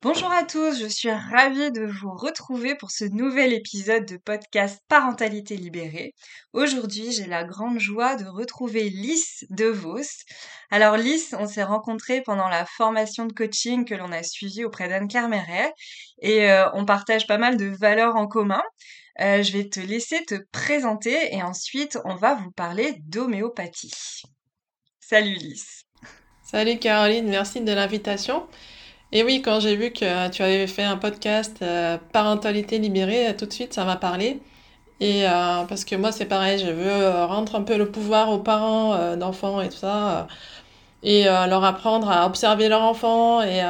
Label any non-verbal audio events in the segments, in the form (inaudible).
Bonjour à tous, je suis ravie de vous retrouver pour ce nouvel épisode de podcast Parentalité libérée. Aujourd'hui, j'ai la grande joie de retrouver Lys DeVos. Alors Lys, on s'est rencontrés pendant la formation de coaching que l'on a suivie auprès d'Anne-Claire et euh, on partage pas mal de valeurs en commun. Euh, je vais te laisser te présenter et ensuite on va vous parler d'homéopathie. Salut Lys. Salut Caroline, merci de l'invitation. Et oui, quand j'ai vu que tu avais fait un podcast euh, Parentalité libérée, tout de suite, ça m'a parlé. Et euh, parce que moi, c'est pareil, je veux euh, rendre un peu le pouvoir aux parents d'enfants et tout ça. et leur apprendre à observer leur enfant et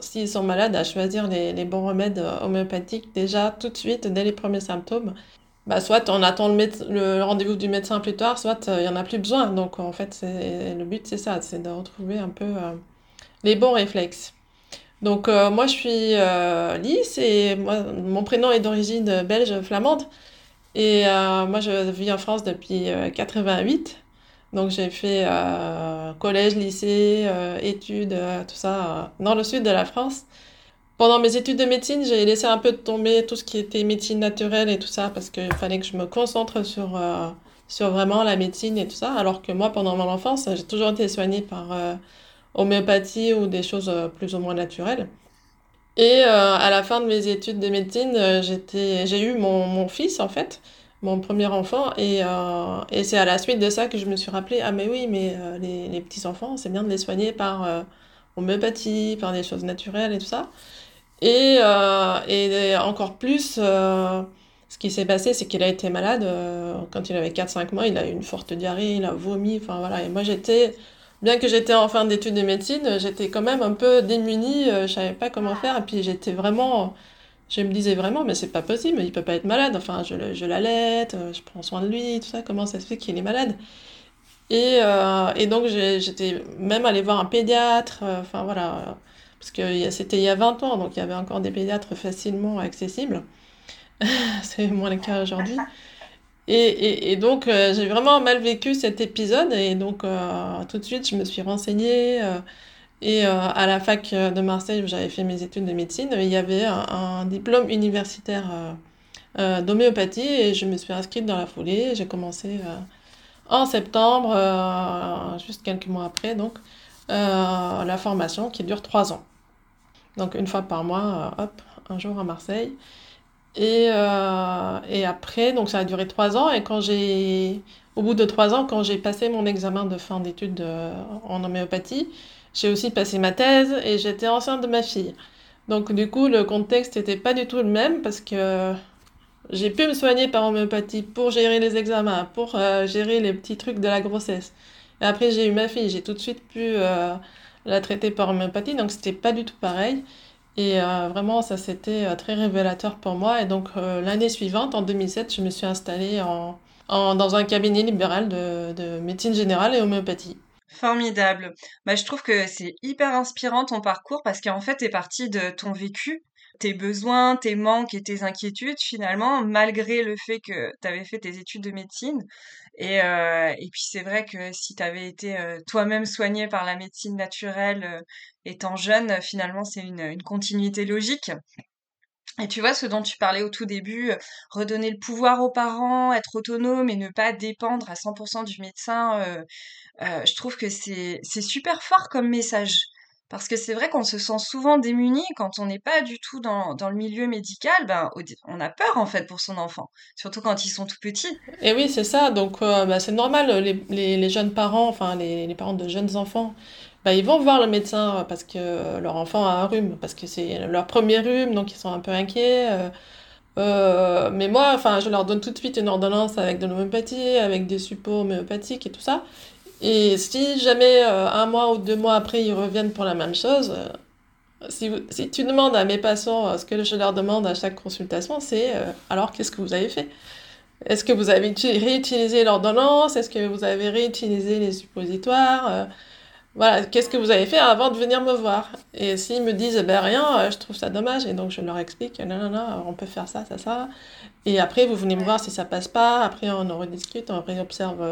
s'ils sont malades, à choisir les, les, bons remèdes homéopathiques déjà tout de suite, dès les premiers symptômes. Bah, soit on attend le, le rendez-vous du médecin plus tard, soit il n'y en a plus besoin. Donc en fait, le but, c'est ça, c'est de retrouver un peu les bons réflexes. Donc euh, moi je suis euh, Lys et moi, mon prénom est d'origine belge flamande et euh, moi je vis en France depuis 88. Donc j'ai fait collège, lycée, études, tout ça dans le sud de la France. Pendant mes études de médecine, j'ai laissé un peu tomber tout ce qui était médecine naturelle et tout ça parce qu'il fallait que je me concentre sur, sur vraiment la médecine et tout ça. Alors que moi, pendant mon enfance, j'ai toujours été soignée par homéopathie ou des choses euh, plus ou moins naturelles. Et euh, à la fin de mes études de médecine, euh, j'ai eu mon, mon, fils en fait, mon premier enfant, et, et c'est à la suite de ça que je me suis rappelé, ah mais oui, mais les, les petits-enfants, c'est bien de les soigner par homéopathie, par des choses naturelles et tout ça. Et, et encore plus, ce qui s'est passé, c'est qu'il a été malade quand il avait 4-5 mois, il a eu une forte diarrhée, il a vomi, enfin voilà, et moi j'étais bien que j'étais en fin d'études de médecine, j'étais quand même un peu démunie, euh, je savais pas comment faire, et puis j'étais vraiment, je me disais vraiment, mais c'est pas possible, il peut pas être malade, enfin, je, je l'allaite, euh, je prends soin de lui, tout ça, comment ça se fait qu'il est malade? Et, euh, et donc j'étais même allée voir un pédiatre, enfin voilà, parce que c'était il y a 20 ans, donc il y avait encore des pédiatres facilement accessibles, (laughs) c'est moins le cas aujourd'hui. Et, donc, euh, j'ai vraiment mal vécu cet épisode. Et donc, euh, tout de suite, je me suis renseignée. Euh, et à la fac de Marseille, où j'avais fait mes études de médecine, il y avait un, diplôme universitaire d'homéopathie. Et je me suis inscrite dans la foulée. J'ai commencé en septembre, juste quelques mois après, donc, la formation qui dure trois ans. Donc, une fois par mois, hop, un jour à Marseille. Et, euh, et après, donc ça a duré trois ans. Et quand j'ai, au bout de trois ans, quand j'ai passé mon examen de fin d'études en homéopathie, j'ai aussi passé ma thèse et j'étais enceinte de ma fille. Donc du coup, le contexte n'était pas du tout le même parce que j'ai pu me soigner par homéopathie pour gérer les examens, pour euh, gérer les petits trucs de la grossesse. Et après, j'ai eu ma fille, j'ai tout de suite pu euh, la traiter par homéopathie, donc c'était pas du tout pareil. Et euh, vraiment, ça c'était euh, très révélateur pour moi. Et donc euh, l'année suivante, en 2007, je me suis installée en, dans un cabinet libéral de, de, médecine générale et homéopathie. Formidable. Bah, je trouve que c'est hyper inspirant ton parcours parce qu'en fait, tu es partie de ton vécu, tes besoins, tes manques et tes inquiétudes finalement, malgré le fait que tu avais fait tes études de médecine. Et, euh, et puis c'est vrai que si tu avais été euh, toi-même soigné par la médecine naturelle euh, étant jeune, finalement c'est une, une continuité logique. Et tu vois, ce dont tu parlais au tout début, redonner le pouvoir aux parents, être autonome et ne pas dépendre à 100% du médecin, je trouve que c'est super fort comme message. Parce que c'est vrai qu'on se sent souvent démuni quand on n'est pas du tout dans, le milieu médical. Ben, on a peur en fait pour son enfant, surtout quand ils sont tout petits. Et oui, c'est ça. Donc, euh, bah, c'est normal. Les, jeunes parents, enfin les, parents de jeunes enfants, bah, ils vont voir le médecin parce que leur enfant a un rhume, parce que c'est leur premier rhume, donc ils sont un peu inquiets. Euh, euh, mais moi, enfin, je leur donne tout de suite une ordonnance avec de l'homéopathie, avec des suppos homéopathiques et tout ça. Et si jamais euh, un mois ou deux mois après ils reviennent pour la même chose, euh, si, si, tu demandes à mes patients euh, ce que je leur demande à chaque consultation, c'est alors qu'est-ce que vous avez fait? Est-ce que vous avez réutilisé l'ordonnance? Est-ce que vous avez réutilisé les suppositoires? Voilà, qu'est-ce que vous avez fait avant de venir me voir? Et s'ils me disent ben rien, je trouve ça dommage et donc je leur explique non non non, on peut faire ça ça ça. Et après vous venez me voir si ça passe pas. Après on en rediscute, on réobserve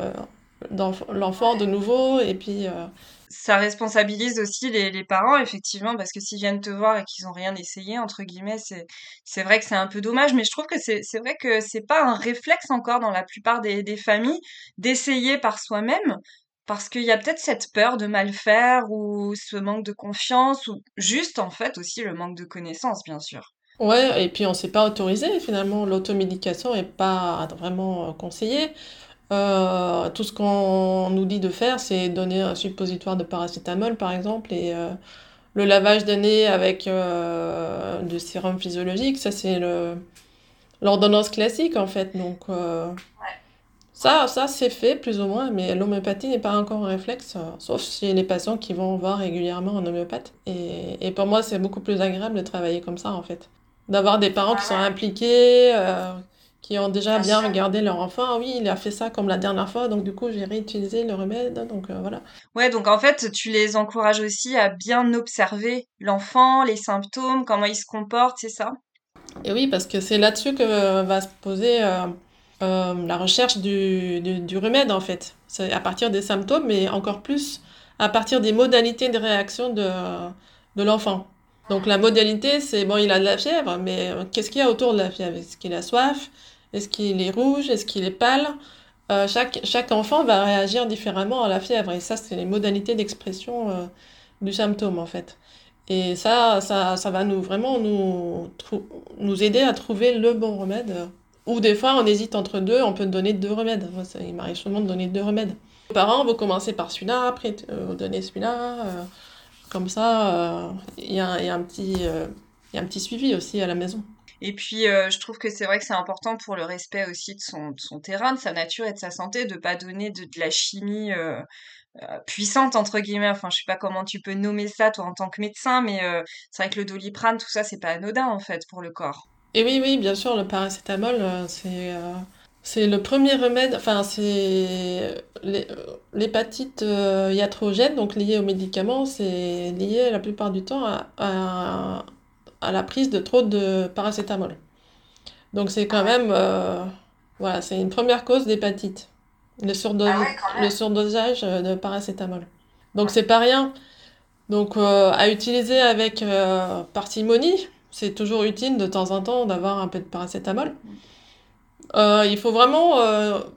l'enfant de nouveau et puis, euh, ça responsabilise aussi les, les parents, effectivement, parce que s'ils viennent te voir et qu'ils ont rien essayé, entre guillemets, c'est, c'est vrai que c'est un peu dommage, mais je trouve que c'est, c'est vrai que c'est pas un réflexe encore dans la plupart des, des familles d'essayer par soi-même, parce qu'il y a peut-être cette peur de mal faire ou ce manque de confiance ou juste, en fait, aussi le manque de connaissances, bien sûr. Ouais, et puis on s'est pas autorisé finalement, l'automédication est pas vraiment conseillée. Euh, tout ce qu'on nous dit de faire, c'est donner un suppositoire de paracétamol, par exemple, et euh, le lavage de nez avec euh, du sérum physiologique, ça c'est l'ordonnance classique en fait. Donc ça, ça c'est fait plus ou moins, mais l'homéopathie n'est pas encore un réflexe, sauf chez les patients qui vont voir régulièrement un homéopathe. Et, et pour moi, c'est beaucoup plus agréable de travailler comme ça en fait, d'avoir des parents qui sont impliqués qui ont déjà bien regardé leur enfant. Ah oui, il a fait ça comme la dernière fois, donc du coup, j'ai réutilisé le remède. Donc euh, voilà. Ouais, donc en fait, tu les encourages aussi à bien observer l'enfant, les symptômes, comment il se comporte, c'est ça? Et oui, parce que c'est là-dessus que va se poser euh, euh, la recherche du, du, remède, en fait. C'est à partir des symptômes, mais encore plus à partir des modalités de réaction de, de l'enfant. Donc la modalité, c'est bon, il a de la fièvre, mais qu'est-ce qu'il y a autour de la fièvre? Est-ce qu'il a soif? Est-ce qu'il est rouge? Est-ce qu'il est pâle? Euh, chaque, chaque enfant va réagir différemment à la fièvre. Et ça, c'est les modalités d'expression euh, du symptôme, en fait. Et ça, ça, ça va nous vraiment nous, nous aider à trouver le bon remède. Ou des fois, on hésite entre deux, on peut donner deux remèdes. Ça, il m'arrive souvent de donner deux remèdes. Les parents, vous commencez par celui-là, après euh, vous donnez celui-là. comme ça, il y, a, y, a y a un petit suivi aussi à la maison. Et puis, euh, je trouve que c'est vrai que c'est important pour le respect aussi de son, terrain, de sa nature et de sa santé, de pas donner de, la chimie euh, euh, puissante, entre guillemets. Enfin, je sais pas comment tu peux nommer ça, toi, en tant que médecin, mais c'est vrai que le doliprane, tout ça, c'est pas anodin, en fait, pour le corps. Et oui, oui, bien sûr, le paracétamol, c'est... C'est le premier remède, enfin c'est l'hépatite iatrogène, donc liée aux médicaments, c'est lié la plupart du temps à à la prise de trop de paracétamol. Donc c'est quand même, euh, voilà, c'est une première cause d'hépatite, le, ah le surdosage euh, de paracétamol. Donc c'est pas rien. Donc euh, à utiliser avec parcimonie, c'est toujours utile de temps en temps d'avoir un peu de paracétamol. il faut vraiment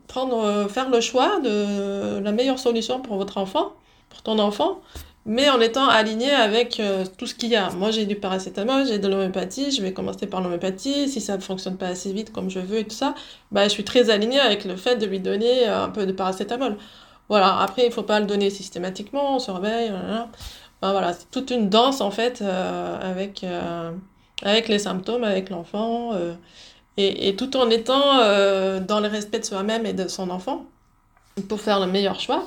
prendre, faire le choix de la meilleure solution pour votre enfant, pour ton enfant mais en étant aligné avec euh, tout ce qu'il y a. Moi, j'ai du paracétamol, j'ai de l'homéopathie, je vais commencer par l'homéopathie. Si ça ne fonctionne pas assez vite comme je veux et tout ça, bah, je suis très aligné avec le fait de lui donner euh, un peu de paracétamol. Voilà, après, il ne faut pas le donner systématiquement, on se réveille, voilà, c'est toute une danse en fait euh, avec, avec les symptômes, avec l'enfant, et, tout en étant dans le respect de soi-même et de son enfant pour faire le meilleur choix.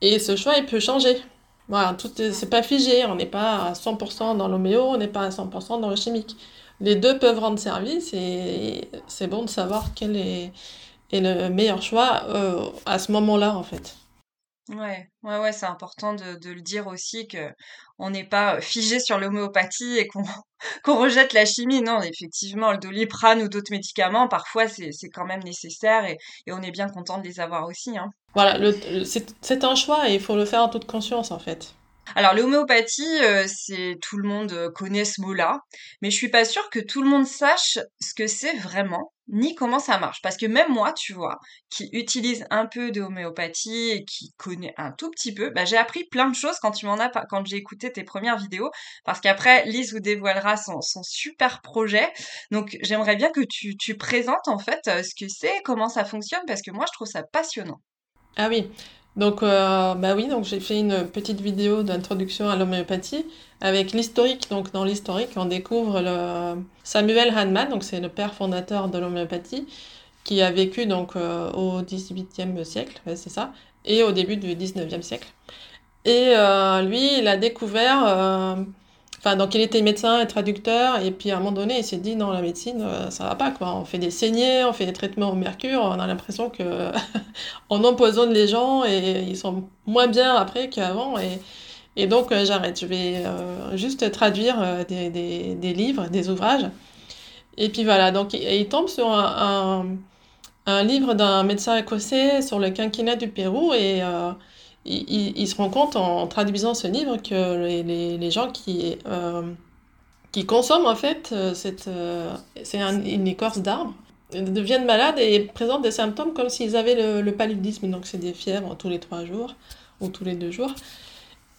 Et ce choix, il peut changer. Voilà, tout c'est pas figé, on n'est pas à 100% dans l'homéo, on n'est pas à 100% dans le chimique. Les deux peuvent rendre service et c'est bon de savoir quel est, est le meilleur choix euh, à ce moment-là, en fait. Ouais, ouais, ouais, c'est important de, de, le dire aussi que on n'est pas figé sur l'homéopathie et qu'on (laughs) qu'on rejette la chimie. Non, effectivement, le doliprane ou d'autres médicaments, parfois, c'est quand même nécessaire et, et, on est bien content de les avoir aussi. Hein. Voilà, c'est un choix et il faut le faire en toute conscience en fait. Alors l'homéopathie, euh, c'est tout le monde euh, connaît ce mot-là, mais je suis pas sûre que tout le monde sache ce que c'est vraiment, ni comment ça marche. Parce que même moi, tu vois, qui utilise un peu de homéopathie et qui connaît un tout petit peu, bah, j'ai appris plein de choses quand tu m'en as, quand j'ai écouté tes premières vidéos, parce qu'après Lise vous dévoilera son, son super projet. Donc j'aimerais bien que tu, tu présentes en fait euh, ce que c'est, comment ça fonctionne, parce que moi je trouve ça passionnant. Ah oui, donc euh, bah oui, donc j'ai fait une petite vidéo d'introduction à l'homéopathie avec l'historique. Donc dans l'historique, on découvre Samuel Hahnemann, donc c'est le père fondateur de l'homéopathie, qui a vécu donc euh, au siècle, c'est ça, et au début du XIXe siècle. Et euh, lui, il a découvert Enfin, donc il était médecin et traducteur, et puis à un moment donné, il s'est dit non, la médecine, euh, ça va pas quoi. On fait des saignées, on fait des traitements au mercure, on a l'impression que (laughs) on empoisonne les gens et ils sont moins bien après qu'avant. Et, et donc euh, j'arrête. Je vais euh, juste traduire des, des, livres, des ouvrages. Et puis voilà, donc il tombe sur un, un, livre d'un médecin écossais sur le quinquennat du Pérou et il, se rend compte en traduisant ce livre que les, gens qui, qui consomment en fait cette, c'est une écorce d'arbre deviennent malades et présentent des symptômes comme s'ils avaient le, le paludisme. Donc c'est des fièvres tous les trois jours ou tous les deux jours.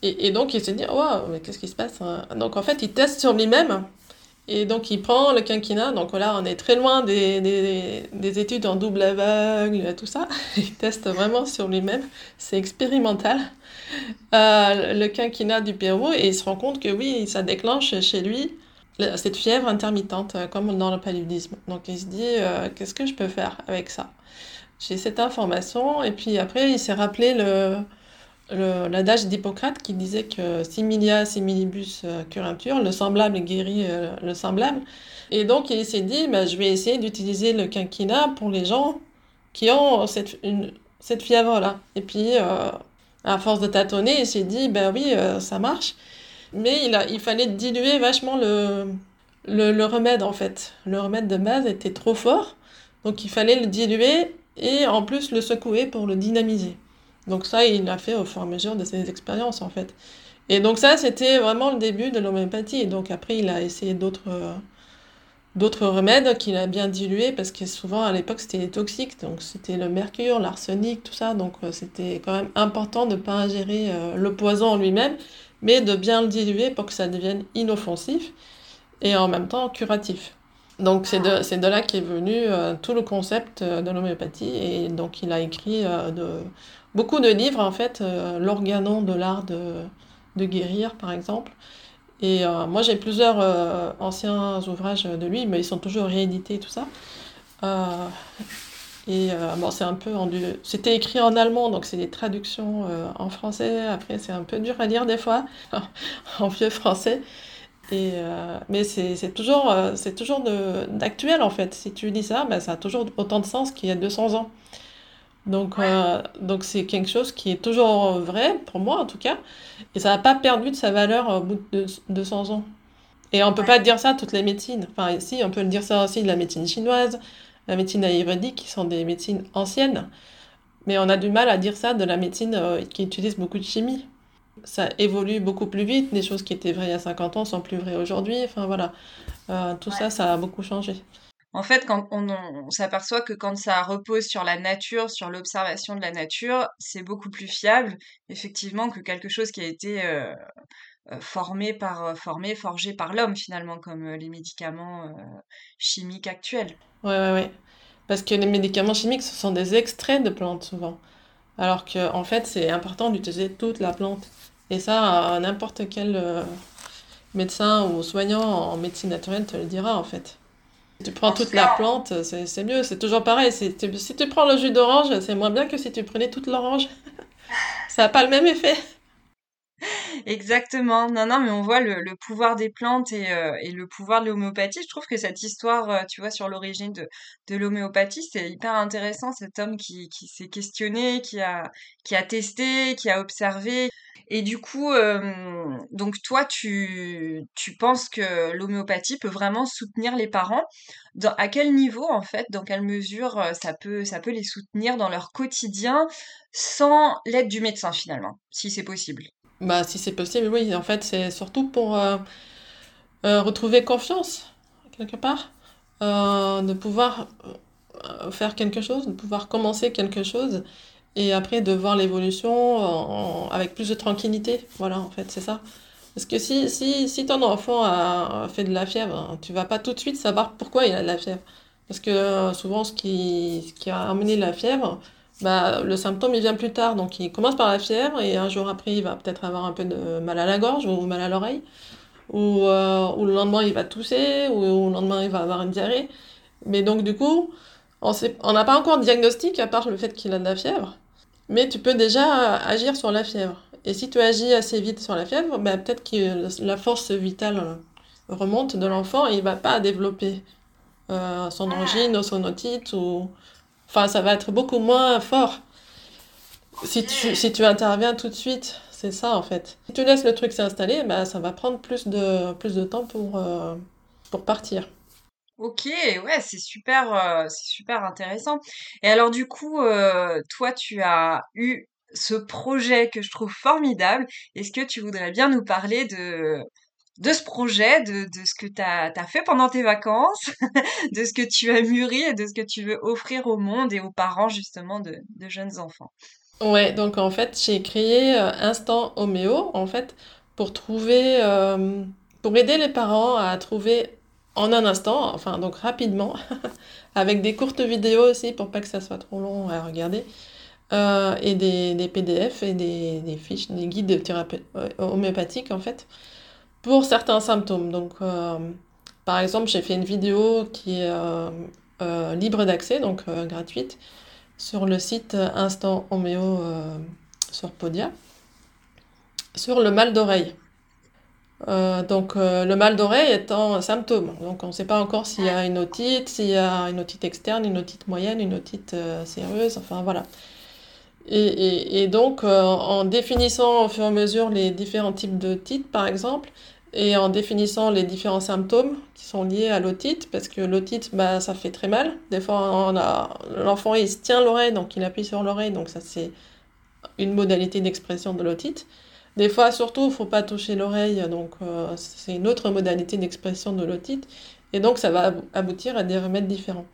Et, et donc il se dit, waouh, mais qu'est-ce qui se passe hein? Donc en fait, il teste sur lui-même. Et donc il prend le quinquina. Donc là, on est très loin des, des, des études en double aveugle, tout ça. (laughs) Il teste vraiment sur lui-même. C'est expérimental. Euh, le quinquina du Pérou. Et il se rend compte que oui, ça déclenche chez lui cette fièvre intermittente, euh, comme dans le paludisme. Donc il se dit, euh, qu'est-ce que je peux faire avec ça? J'ai cette information, et puis après, il s'est rappelé le, l'adage d'Hippocrate qui disait que similia similibus euh, curantur, le semblable guérit le semblable. Et donc il s'est dit, bah, je vais essayer d'utiliser le quinquina pour les gens qui ont cette, cette fièvre-là. Et puis, à force de tâtonner, il s'est dit, ben oui, ça marche. Mais il, a, il fallait diluer vachement le, le, remède en fait. Le remède de base était trop fort, donc il fallait le diluer et en plus le secouer pour le dynamiser. Donc ça, il l'a fait au fur et à mesure de ses expériences en fait. Et donc ça, c'était vraiment le début de l'homéopathie. Donc après, il a essayé d'autres d'autres remèdes qu'il a bien dilués parce que souvent à l'époque c'était toxique donc c'était le mercure l'arsenic tout ça donc euh, c'était quand même important de ne pas ingérer euh, le poison en lui-même mais de bien le diluer pour que ça devienne inoffensif et en même temps curatif. Donc c'est de, c'est de là qu'est venu euh, tout le concept euh, de l'homéopathie et donc il a écrit euh, de, beaucoup de livres en fait, l'organon de l'art de, de, guérir par exemple. Et moi j'ai plusieurs anciens ouvrages de lui, mais ils sont toujours réédités et tout ça. Et bon, c'est un peu C'était écrit en allemand, donc c'est des traductions en français. Après, c'est un peu dur à lire des fois, (laughs) en vieux français. Et, euh, mais c'est toujours, c'est toujours d'actuel en fait. Si tu dis ça, ben, ça a toujours autant de sens qu'il y a 200 ans. Donc, donc c'est quelque chose qui est toujours vrai, pour moi en tout cas. Et ça n'a pas perdu de sa valeur au bout de 200 ans. Et on ne peut pas dire ça toutes les médecines. Enfin, si, on peut le dire ça aussi de la médecine chinoise, la médecine ayurvédique, qui sont des médecines anciennes. Mais on a du mal à dire ça de la médecine euh, qui utilise beaucoup de chimie. Ça évolue beaucoup plus vite. Des choses qui étaient vraies il y a 50 ans sont plus vraies aujourd'hui. Enfin voilà, euh, tout ça, ça a beaucoup changé. En fait, quand on, s'aperçoit que quand ça repose sur la nature, sur l'observation de la nature, c'est beaucoup plus fiable, effectivement, que quelque chose qui a été euh, formé par formé, forgé par l'homme finalement, comme les médicaments chimiques actuels. Ouais, ouais, ouais. Parce que les médicaments chimiques, ce sont des extraits de plantes souvent. Alors que, en fait, c'est important d'utiliser toute la plante. Et ça, n'importe quel euh, médecin ou soignant en médecine naturelle te le dira, en fait. Si tu prends toute la plante, c'est mieux. C'est toujours pareil. Si tu, si tu prends le jus d'orange, c'est moins bien que si tu prenais toute l'orange. (laughs) ça n'a pas le même effet. Exactement. Non, non, mais on voit le, pouvoir des plantes et, euh, et le pouvoir de l'homéopathie. Je trouve que cette histoire, euh, tu vois, sur l'origine de, l'homéopathie, c'est hyper intéressant. Cet homme qui, s'est questionné, qui a, testé, qui a observé. Et du coup, euh, donc toi, tu, penses que l'homéopathie peut vraiment soutenir les parents À quel niveau, en fait, dans quelle mesure ça peut les soutenir dans leur quotidien sans l'aide du médecin, finalement, si c'est possible? Bah, si c'est possible, oui. En fait, c'est surtout pour euh, euh, retrouver confiance, quelque part. Euh, de pouvoir faire quelque chose, de pouvoir commencer quelque chose, et après de voir l'évolution avec plus de tranquillité. Voilà, en fait, c'est ça. Parce que si, si, si ton enfant a fait de la fièvre, tu vas pas tout de suite savoir pourquoi il a de la fièvre. Parce que souvent, ce qui, ce qui a amené la fièvre, bah, le symptôme il vient plus tard. Donc il commence par la fièvre et un jour après il va peut-être avoir un peu de mal à la gorge ou mal à l'oreille. Ou, euh, ou, le lendemain il va tousser ou, le lendemain il va avoir une diarrhée. Mais donc du coup, on n'a pas encore de diagnostic à part le fait qu'il a de la fièvre. Mais tu peux déjà agir sur la fièvre. Et si tu agis assez vite sur la fièvre, bah, peut-être que la force vitale remonte de l'enfant et il va pas développer euh, son angine ou son otite ou Enfin, ça va être beaucoup moins fort si tu, si tu interviens tout de suite. C'est ça, en fait. Si tu laisses le truc s'installer, bah, ça va prendre plus de, plus de temps pour, euh, pour partir. Ok, ouais, c'est super, euh, c'est super intéressant. Et alors du coup, euh, toi, tu as eu ce projet que je trouve formidable. Est-ce que tu voudrais bien nous parler de, de ce projet, de, de ce que tu as, fait pendant tes vacances, (laughs) de ce que tu as mûri et de ce que tu veux offrir au monde et aux parents justement de, de jeunes enfants. Ouais, donc en fait, j'ai créé euh, Instant Homéo, en fait, pour trouver, euh, pour aider les parents à trouver en un instant, enfin donc rapidement, (laughs) avec des courtes vidéos aussi pour pas que ça soit trop long à regarder, euh, et des, des, PDF et des, des, fiches, des guides de thérapie homéopathique en fait, pour certains symptômes. Donc par exemple, j'ai fait une vidéo qui est libre d'accès, donc gratuite, sur le site Instant Homéo euh, sur Podia, sur le mal d'oreille. Euh, donc euh, le mal d'oreille étant un symptôme. Donc on ne sait pas encore s'il y a une otite, s'il y a une otite externe, une otite moyenne, une otite sérieuse, enfin voilà. Et, et donc en définissant au fur et à mesure les différents types d'otite par exemple, et en définissant les différents symptômes qui sont liés à l'otite, parce que l'otite, bah, ça fait très mal. Des fois, l'enfant, il se tient l'oreille, donc il appuie sur l'oreille, donc ça, c'est une modalité d'expression de l'otite. Des fois, surtout, il faut pas toucher l'oreille, donc euh, c'est une autre modalité d'expression de l'otite. Et donc, ça va aboutir à des remèdes différents.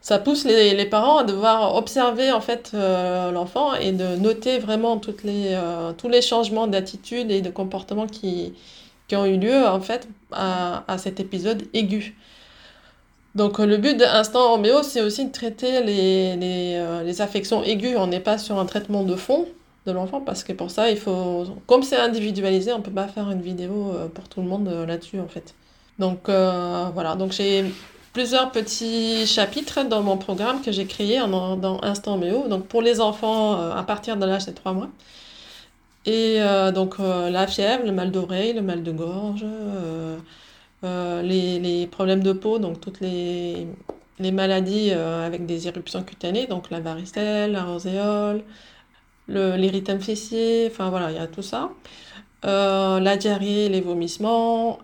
Ça pousse les, parents à devoir observer en fait euh, l'enfant et de noter vraiment toutes les, euh, tous les changements d'attitude et de comportement qui, qui ont eu lieu en fait à, à cet épisode aigu. Donc le but d'Instant Homéo, c'est aussi de traiter les, les, euh, les affections aiguës. On n'est pas sur un traitement de fond de l'enfant parce que pour ça, il faut, comme c'est individualisé, on peut pas faire une vidéo pour tout le monde là-dessus en fait. Donc voilà, donc j'ai plusieurs petits chapitres dans mon programme que j'ai créé dans Instant Homéo. Donc pour les enfants à partir de l'âge de 3 mois. Et euh, donc euh, la fièvre, le mal d'oreille, le mal de gorge, euh, les, les, problèmes de peau, donc toutes les, les maladies avec des éruptions cutanées, donc la varicelle, la roséole, l'érythème fessier, enfin voilà, il y a tout ça. la diarrhée, les vomissements,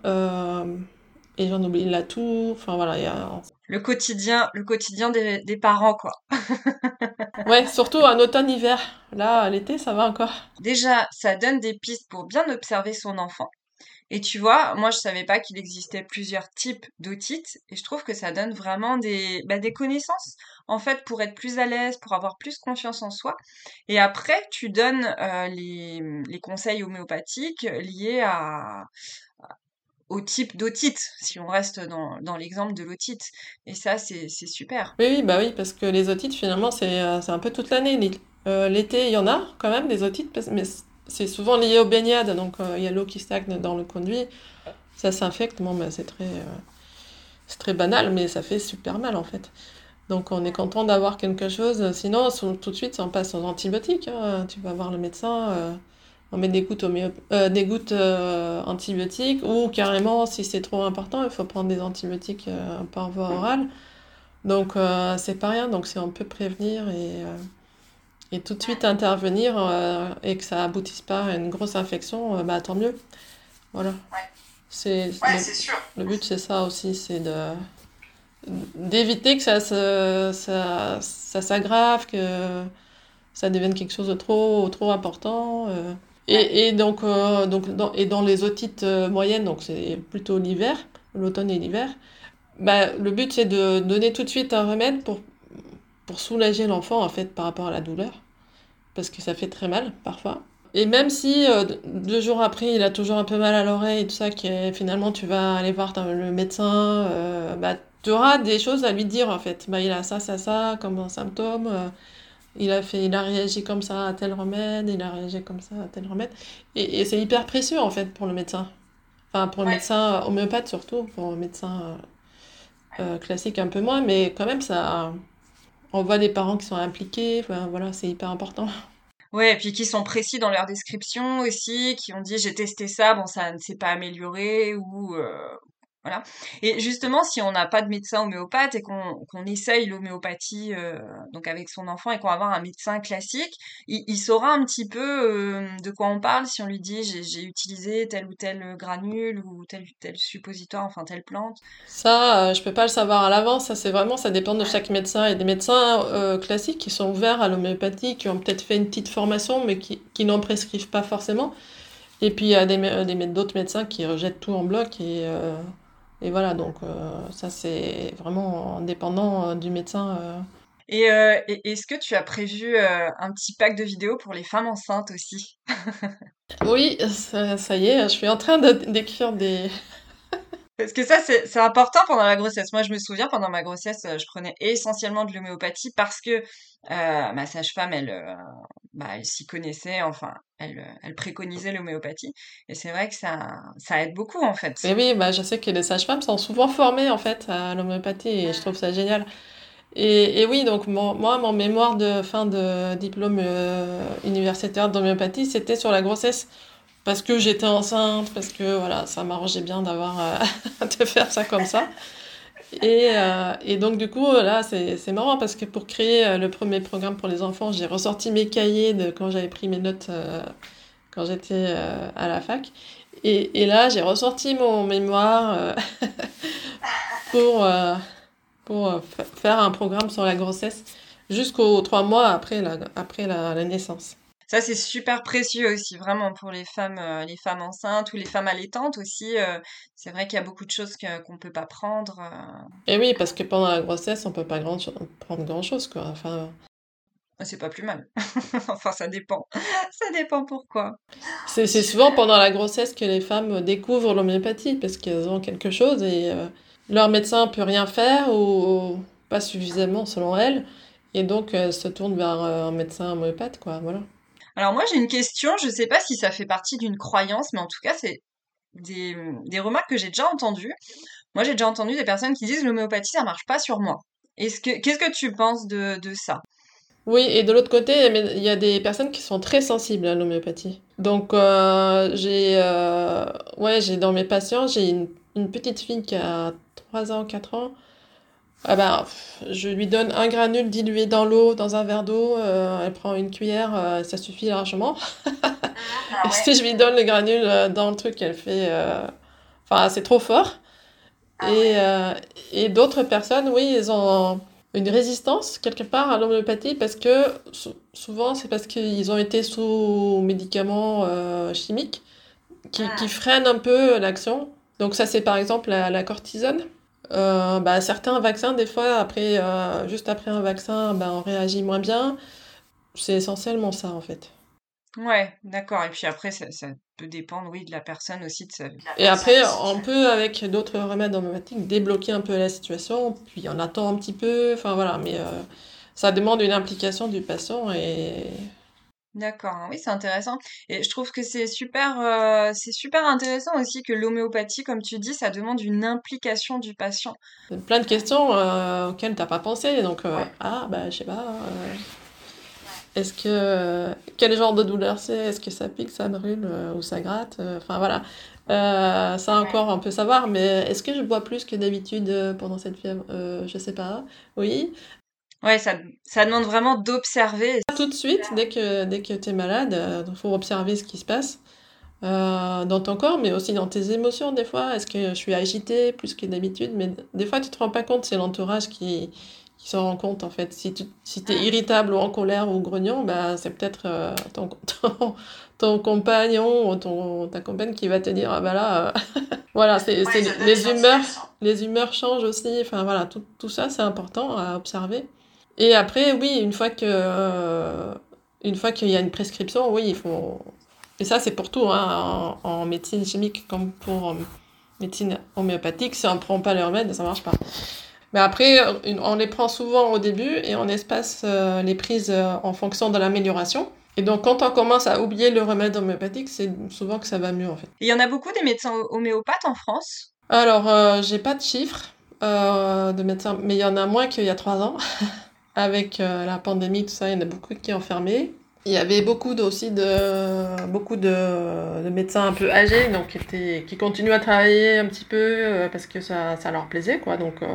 et j'en oublie la toux, enfin voilà, il y a... Le quotidien, le quotidien des, des parents, quoi. (laughs) ouais, surtout en automne-hiver. Là, l'été, ça va encore. Déjà, ça donne des pistes pour bien observer son enfant. Et tu vois, moi je savais pas qu'il existait plusieurs types d'otites et je trouve que ça donne vraiment des, bah, des connaissances en fait pour être plus à l'aise, pour avoir plus confiance en soi. Et après, tu donnes euh, les, les conseils homéopathiques liés à, au type d'otite, si on reste dans, dans l'exemple de l'otite. Et ça, c'est super. Oui, oui, bah oui, parce que les otites, finalement, c'est euh, un peu toute l'année. Euh, l'été, il y en a quand même des otites, mais c'est souvent lié aux baignades. Donc, euh, il y a l'eau qui stagne dans le conduit. Ça s'infecte. Bon, bah, c'est très, c'est très banal, mais ça fait super mal, en fait. Donc, on est content d'avoir quelque chose. Sinon, tout de suite, on passe aux antibiotiques. Hein. Tu vas voir le médecin on met des gouttes, euh, des gouttes euh, antibiotiques ou carrément, si c'est trop important, il faut prendre des antibiotiques euh, par voie orale. Donc, c'est pas rien. Donc, si on peut prévenir et, et tout de suite intervenir et que ça aboutisse pas à une grosse infection, bah, tant mieux. Voilà. C'est ouais, sûr. Le but, c'est ça aussi, c'est de d'éviter que ça, ça, ça s'aggrave, que ça devienne quelque chose de trop, trop important. Et, et donc, euh, donc dans, et dans les otites euh, moyennes, donc c'est plutôt l'hiver, l'automne et l'hiver, bah, le but c'est de donner tout de suite un remède pour, pour soulager l'enfant en fait par rapport à la douleur, parce que ça fait très mal parfois. Et même si euh, deux jours après il a toujours un peu mal à l'oreille et tout ça, que finalement tu vas aller voir le médecin, bah, tu auras des choses à lui dire en fait. Bah, il a ça, ça, ça comme un symptôme il a fait, il a réagi comme ça à tel remède, il a réagi comme ça à tel remède. Et, et c'est hyper précieux en fait pour le médecin. Enfin, pour le médecin homéopathe surtout, pour le médecin euh, euh, classique un peu moins, mais quand même, ça, on voit les parents qui sont impliqués, enfin, voilà, c'est hyper important. Ouais, et puis qui sont précis dans leur description aussi, qui ont dit j'ai testé ça, bon ça ne s'est pas amélioré, ou, euh, Voilà. Et justement, si on n'a pas de médecin homéopathe et qu'on essaye l'homéopathie euh, donc avec son enfant et qu'on va avoir un médecin classique, il, il saura un petit peu euh, de quoi on parle si on lui dit j'ai utilisé tel ou tel granule ou tel ou tel suppositoire, enfin telle plante. Ça, euh, je peux pas le savoir à l'avance. Ça, c'est vraiment, ça dépend de chaque médecin. Il y a des médecins euh, classiques qui sont ouverts à l'homéopathie, qui ont peut-être fait une petite formation, mais qui, qui n'en prescrivent pas forcément. Et puis il y a d'autres médecins qui rejettent tout en bloc et Et voilà, donc euh, ça c'est vraiment indépendant euh, du médecin. euh. Et, euh, et- est-ce que tu as prévu euh, un petit pack de vidéos pour les femmes enceintes aussi? Oui, ça, ça y est, je suis en train de d'écrire des... Parce que ça, c'est important pendant la grossesse. Moi, je me souviens, pendant ma grossesse, euh, je prenais essentiellement de l'homéopathie parce que euh, ma sage-femme, elle, euh, bah, elle s'y connaissait, enfin, elle, elle préconisait l'homéopathie. Et c'est vrai que ça, ça aide beaucoup, en fait. Et oui, bah, je sais que les sages-femmes sont souvent formées en fait à l'homéopathie et je trouve ça génial. Et, et oui, donc mon- moi, mon mémoire de fin de diplôme euh, universitaire d'homéopathie, c'était sur la grossesse. Parce que j'étais enceinte, parce que voilà, ça m'arrangeait bien d'avoir euh, (laughs) de faire ça comme ça. Et, euh, et donc du coup, là, c'est marrant parce que pour créer euh, le premier programme pour les enfants, j'ai ressorti mes cahiers de quand j'avais pris mes notes quand j'étais à la fac. Et, et là, j'ai ressorti mon mémoire (laughs) pour, pour fa- faire un programme sur la grossesse jusqu'aux trois mois après la, après la naissance. Ça, c'est super précieux aussi, vraiment, pour les femmes, euh, les femmes enceintes ou les femmes allaitantes aussi. euh, c'est vrai qu'il y a beaucoup de choses qu'on peut pas prendre. euh. Et oui, parce que pendant la grossesse, on peut pas grand prendre grand-chose, quoi. Enfin, C'est pas plus mal. (laughs) Enfin, ça dépend. (laughs) Ça dépend pourquoi. c'est souvent pendant la grossesse que les femmes découvrent l'homéopathie parce qu'elles ont quelque chose et leur médecin peut rien faire ou pas suffisamment selon elles. Et donc, elles se tournent vers un médecin homéopathe, quoi. Voilà. Alors moi, j'ai une question. Je sais pas si ça fait partie d'une croyance, mais en tout cas, c'est des, remarques que j'ai déjà entendues. Moi, j'ai déjà entendu des personnes qui disent l'homéopathie, ça marche pas sur moi. Est-ce que, qu'est-ce que tu penses de, ça? Oui, et de l'autre côté, il y a des personnes qui sont très sensibles à l'homéopathie. Donc, euh, j'ai euh, j'ai dans mes patients, j'ai une, une petite fille qui a 3 ans, 4 ans. Ah ben, pff, je lui donne un granule dilué dans l'eau, dans un verre d'eau, euh, elle prend une cuillère, euh, ça suffit largement. (laughs) Et si je lui donne le granule euh, dans le truc, elle fait... Enfin, c'est trop fort. Et, euh, et d'autres personnes, oui, ils ont une résistance quelque part à l'homéopathie parce que sou- souvent c'est parce qu'ils ont été sous médicaments chimiques qui, qui freinent un peu l'action. Donc ça c'est par exemple la, la cortisone. Euh, bah, certains vaccins, des fois, après, euh, juste après un vaccin, bah, on réagit moins bien. C'est essentiellement ça en fait. Ouais, d'accord. Et puis après, ça, ça peut dépendre, oui, de la personne aussi, de sa... Et après, on peut, avec d'autres remèdes homéopathiques, débloquer un peu la situation, puis on attend un petit peu, enfin voilà, mais euh, ça demande une implication du patient et D'accord, oui, c'est intéressant. Et je trouve que c'est super, euh, c'est super intéressant aussi que l'homéopathie, comme tu dis, ça demande une implication du patient. plein de questions euh, auxquelles t'as pas pensé. Donc, euh, ah, bah, je sais pas, euh, est-ce que, quel genre de douleur c'est? Est-ce que ça pique, ça brûle ou ça gratte? Enfin voilà, ça encore on peut savoir, mais est-ce que je bois plus que d'habitude pendant cette fièvre? Je sais pas. Oui. Ouais, ça, ça demande vraiment d'observer. Tout de suite, dès que, dès que tu es malade, il faut observer ce qui se passe euh, dans ton corps, mais aussi dans tes émotions des fois. Est-ce que je suis agitée plus que d'habitude? Mais des fois, tu te rends pas compte, c'est l'entourage qui, qui s'en rend compte en fait. Si tu si t'es irritable ou en colère ou grognon, bah, c'est peut-être euh, ton, ton, ton compagnon ou ton, ta compagne qui va te dire, ah bah là, euh, (laughs) voilà, c'est, les humeurs, les humeurs changent aussi. Enfin voilà, tout, tout ça, c'est important à observer. Et après, oui, une fois que, euh, une fois qu'il y a une prescription, oui, il faut. Et ça, c'est pour tout, hein, en, en médecine chimique comme pour médecine homéopathique. Si on ne prend pas les remèdes, ça marche pas. Mais après, on les prend souvent au début et on espace euh, les prises euh, en fonction de l'amélioration. Et donc, quand on commence à oublier le remède homéopathique, c'est souvent que ça va mieux, en fait. Il y en a beaucoup des médecins ho- homéopathes en France? Alors, euh, j'ai pas de chiffres de médecins, mais il y en a moins qu'il y a trois ans. (laughs) Avec euh, la pandémie, tout ça, il y en a beaucoup qui ont fermé. Il y avait beaucoup aussi de, beaucoup de, médecins un peu âgés donc qui, étaient, qui continuent à travailler un petit peu euh, parce que ça, ça leur plaisait, quoi. Donc, euh,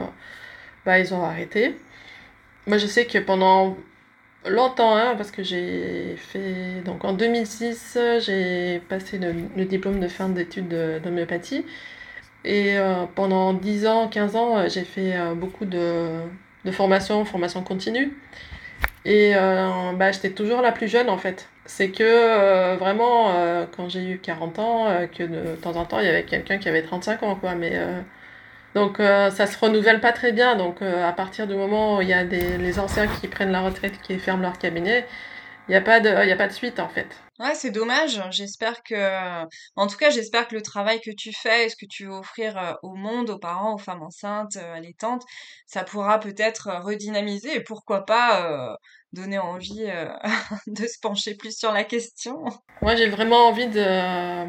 bah, ils ont arrêté. Moi, je sais que pendant longtemps, hein, parce que j'ai fait. Donc, en 2006, j'ai passé le, diplôme de fin d'études d'homéopathie. Et pendant 10 ans, 15 ans, j'ai fait beaucoup de, de formation, formation continue. Et euh, bah, j'étais toujours la plus jeune en fait. C'est que euh, vraiment, euh, quand j'ai eu 40 ans, que de temps en temps, il y avait quelqu'un qui avait 35 ans, quoi. Mais donc ça se renouvelle pas très bien. Donc à partir du moment où il y a des, les anciens qui prennent la retraite, qui ferment leur cabinet, il n'y a, pas de, y a pas de suite en fait. Ouais, c'est dommage. J'espère que, en tout cas, j'espère que le travail que tu fais et ce que tu veux offrir au monde, aux parents, aux femmes enceintes, à l'étante, ça pourra peut-être redynamiser et pourquoi pas donner envie (laughs) de se pencher plus sur la question. Moi, j'ai vraiment envie de,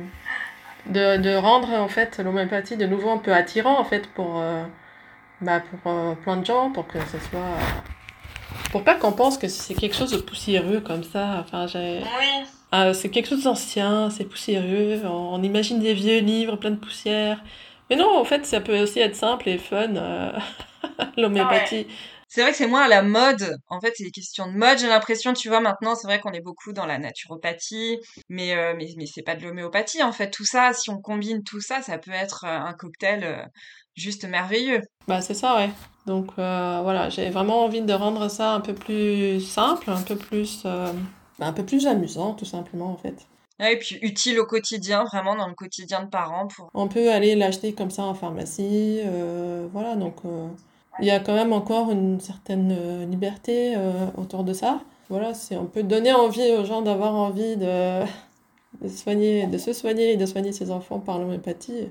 de, de, rendre en fait l'homéopathie de nouveau un peu attirant en fait pour, bah, pour plein de gens, pour que ce soit pour pas qu'on pense que c'est quelque chose de poussiéreux comme ça. Enfin, j'ai. Ah, c'est quelque chose d'ancien, c'est poussiéreux. On, imagine des vieux livres pleins de poussière. Mais non, en fait, ça peut aussi être simple et fun, euh, (laughs) l'homéopathie. C'est vrai que c'est moins à la mode. En fait, c'est des questions de mode. J'ai l'impression, tu vois, maintenant, c'est vrai qu'on est beaucoup dans la naturopathie, mais euh, mais, mais c'est pas de l'homéopathie. En fait, tout ça, si on combine tout ça, ça peut être euh, un cocktail juste merveilleux. Bah, c'est ça, ouais. Donc euh, voilà, j'ai vraiment envie de rendre ça un peu plus simple, un peu plus, euh, un peu plus amusant, tout simplement, en fait. et puis utile au quotidien, vraiment dans le quotidien de parents. Pour... On peut aller l'acheter comme ça en pharmacie, euh, voilà, donc il y a quand même encore une certaine liberté autour de ça. Voilà, c'est on peut donner envie aux gens d'avoir envie de, de, soigner, de se soigner et de soigner ses enfants par l'homéopathie.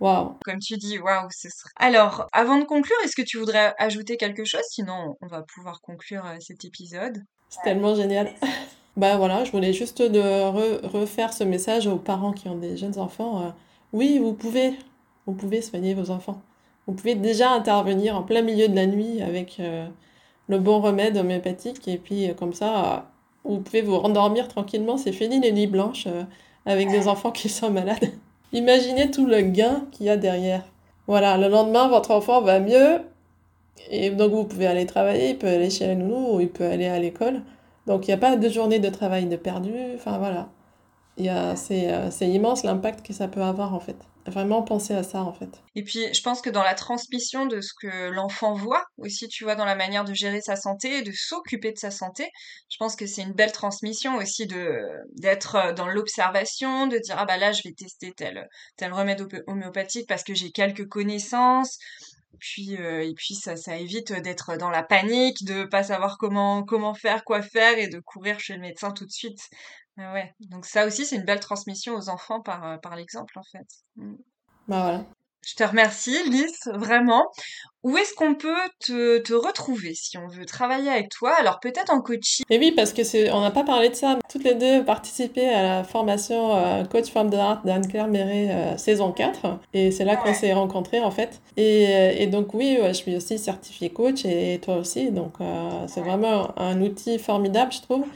Waouh. Comme tu dis, waouh. Alors, avant de conclure, est-ce que tu voudrais ajouter quelque chose? Sinon, on va pouvoir conclure euh, cet épisode. C'est tellement génial. (laughs) bah voilà, je voulais juste de refaire ce message aux parents qui ont des jeunes enfants. Euh, oui, vous pouvez, vous pouvez soigner vos enfants. Vous pouvez déjà intervenir en plein milieu de la nuit avec euh, le bon remède homéopathique et puis comme ça, vous pouvez vous rendormir tranquillement. C'est fini les nuits blanches avec des enfants qui sont malades. (laughs) Imaginez tout le gain qu'il y a derrière. Voilà, le lendemain, votre enfant va mieux. Et donc, vous pouvez aller travailler, il peut aller chez la nounou, ou il peut aller à l'école. Donc, il n'y a pas de journée de travail de perdu. Enfin, voilà. Euh, c'est immense l'impact que ça peut avoir, en fait vraiment penser à ça en fait. Et puis je pense que dans la transmission de ce que l'enfant voit aussi, tu vois, dans la manière de gérer sa santé et de s'occuper de sa santé, je pense que c'est une belle transmission aussi de d'être euh, dans l'observation, de dire ah bah là je vais tester tel tel remède homéopathique parce que j'ai quelques connaissances. Puis euh, et puis ça ça évite d'être dans la panique, de pas savoir comment comment faire, quoi faire et de courir chez le médecin tout de suite. Ouais, donc ça aussi, c'est une belle transmission aux enfants par, euh, par l'exemple, en fait. Mm. Bah voilà. Je te remercie, Lys, vraiment. Où est-ce qu'on peut te, te, retrouver si on veut travailler avec toi? Alors peut-être en coaching. Et oui, parce que c'est, on n'a pas parlé de ça. Toutes les deux participé à la formation euh, Coach Femme de l'Art d'Anne-Claire Méret euh, saison 4. Et c'est là qu'on s'est rencontrés en fait. Et, et donc oui, je suis aussi certifiée coach et, toi aussi. Donc c'est vraiment un outil formidable, je trouve.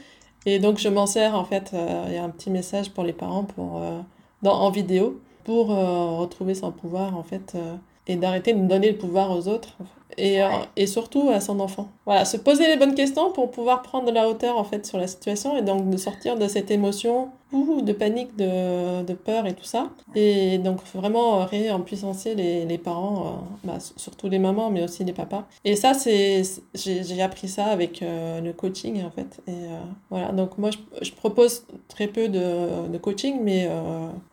Et donc, je m'en sers, en fait, euh, il y a un petit message pour les parents pour, euh, dans, en vidéo pour euh, retrouver son pouvoir, en fait, et d'arrêter de donner le pouvoir aux autres et, et surtout à son enfant. Voilà, se poser les bonnes questions pour pouvoir prendre de la hauteur, en fait, sur la situation et donc de sortir de cette émotion de panique, de, de, peur et tout ça. Et donc vraiment réempuissancer les, les parents, euh, bah, surtout les mamans, mais aussi les papas. Et ça, c'est j'ai appris ça avec euh, le coaching en fait. Et euh, voilà, donc moi je, je, propose très peu de, de coaching, mais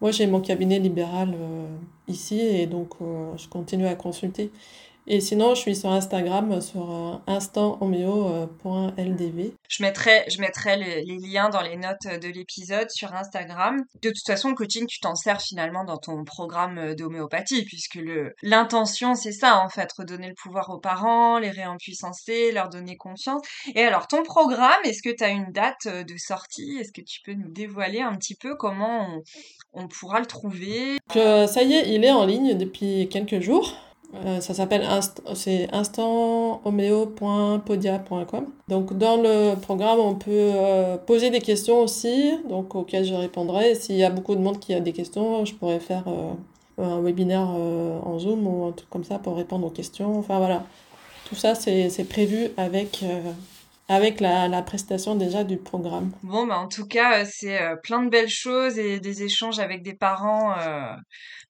moi j'ai mon cabinet libéral ici et donc je continue à consulter. Et sinon, je suis sur Instagram sur euh, instantomeo.ldv. Je mettrai, je mettrai les, liens dans les notes de l'épisode sur Instagram. De toute façon, le coaching, tu t'en sers finalement dans ton programme d'homéopathie, puisque l'intention, c'est ça, en fait, redonner le pouvoir aux parents, les réempuissancer, leur donner confiance. Et alors, ton programme, est-ce que tu as une date de sortie? Est-ce que tu peux nous dévoiler un petit peu comment on, on pourra le trouver? Ça y est, il est en ligne depuis quelques jours. Euh, ça s'appelle instanthomeo.podia.com. Donc dans le programme, on peut euh, poser des questions aussi, donc auxquelles je répondrai. S'il y a beaucoup de monde qui a des questions, je pourrais faire un webinaire en Zoom ou un truc comme ça pour répondre aux questions. Enfin voilà, tout ça c'est prévu avec avec la, la, prestation déjà du programme. Bon, bah en tout cas, euh, c'est euh, plein de belles choses et des échanges avec des parents, euh,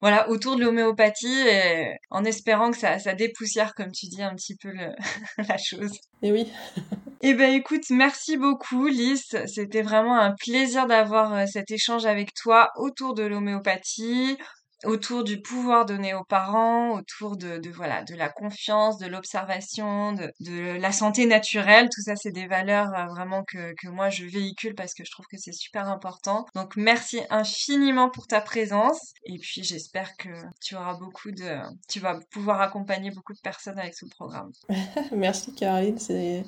voilà, autour de l'homéopathie, et en espérant que ça, ça dépoussière, comme tu dis, un petit peu le, (laughs) la chose. Et oui. (laughs) Eh ben écoute, merci beaucoup Lys, c'était vraiment un plaisir d'avoir cet échange avec toi autour de l'homéopathie, autour du pouvoir donné aux parents, autour de, de voilà de la confiance, de l'observation, de, de, la santé naturelle. Tout ça, c'est des valeurs euh, vraiment que, que moi je véhicule parce que je trouve que c'est super important. Donc merci infiniment pour ta présence et puis j'espère que tu auras beaucoup de, tu vas pouvoir accompagner beaucoup de personnes avec ce programme. (laughs) merci Caroline, c'est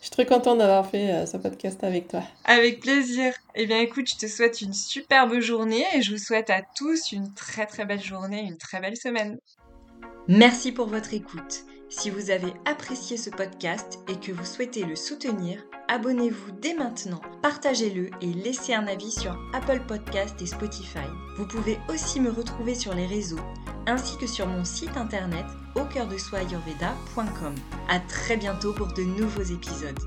je suis très contente d'avoir fait euh, ce podcast avec toi. Avec plaisir. Eh bien écoute, je te souhaite une superbe journée et je vous souhaite à tous une très très belle journée, une très belle semaine. Merci pour votre écoute. Si vous avez apprécié ce podcast et que vous souhaitez le soutenir, abonnez-vous dès maintenant, partagez-le et laissez un avis sur Apple Podcast et Spotify. Vous pouvez aussi me retrouver sur les réseaux ainsi que sur mon site internet au cœur de soi A très bientôt pour de nouveaux épisodes.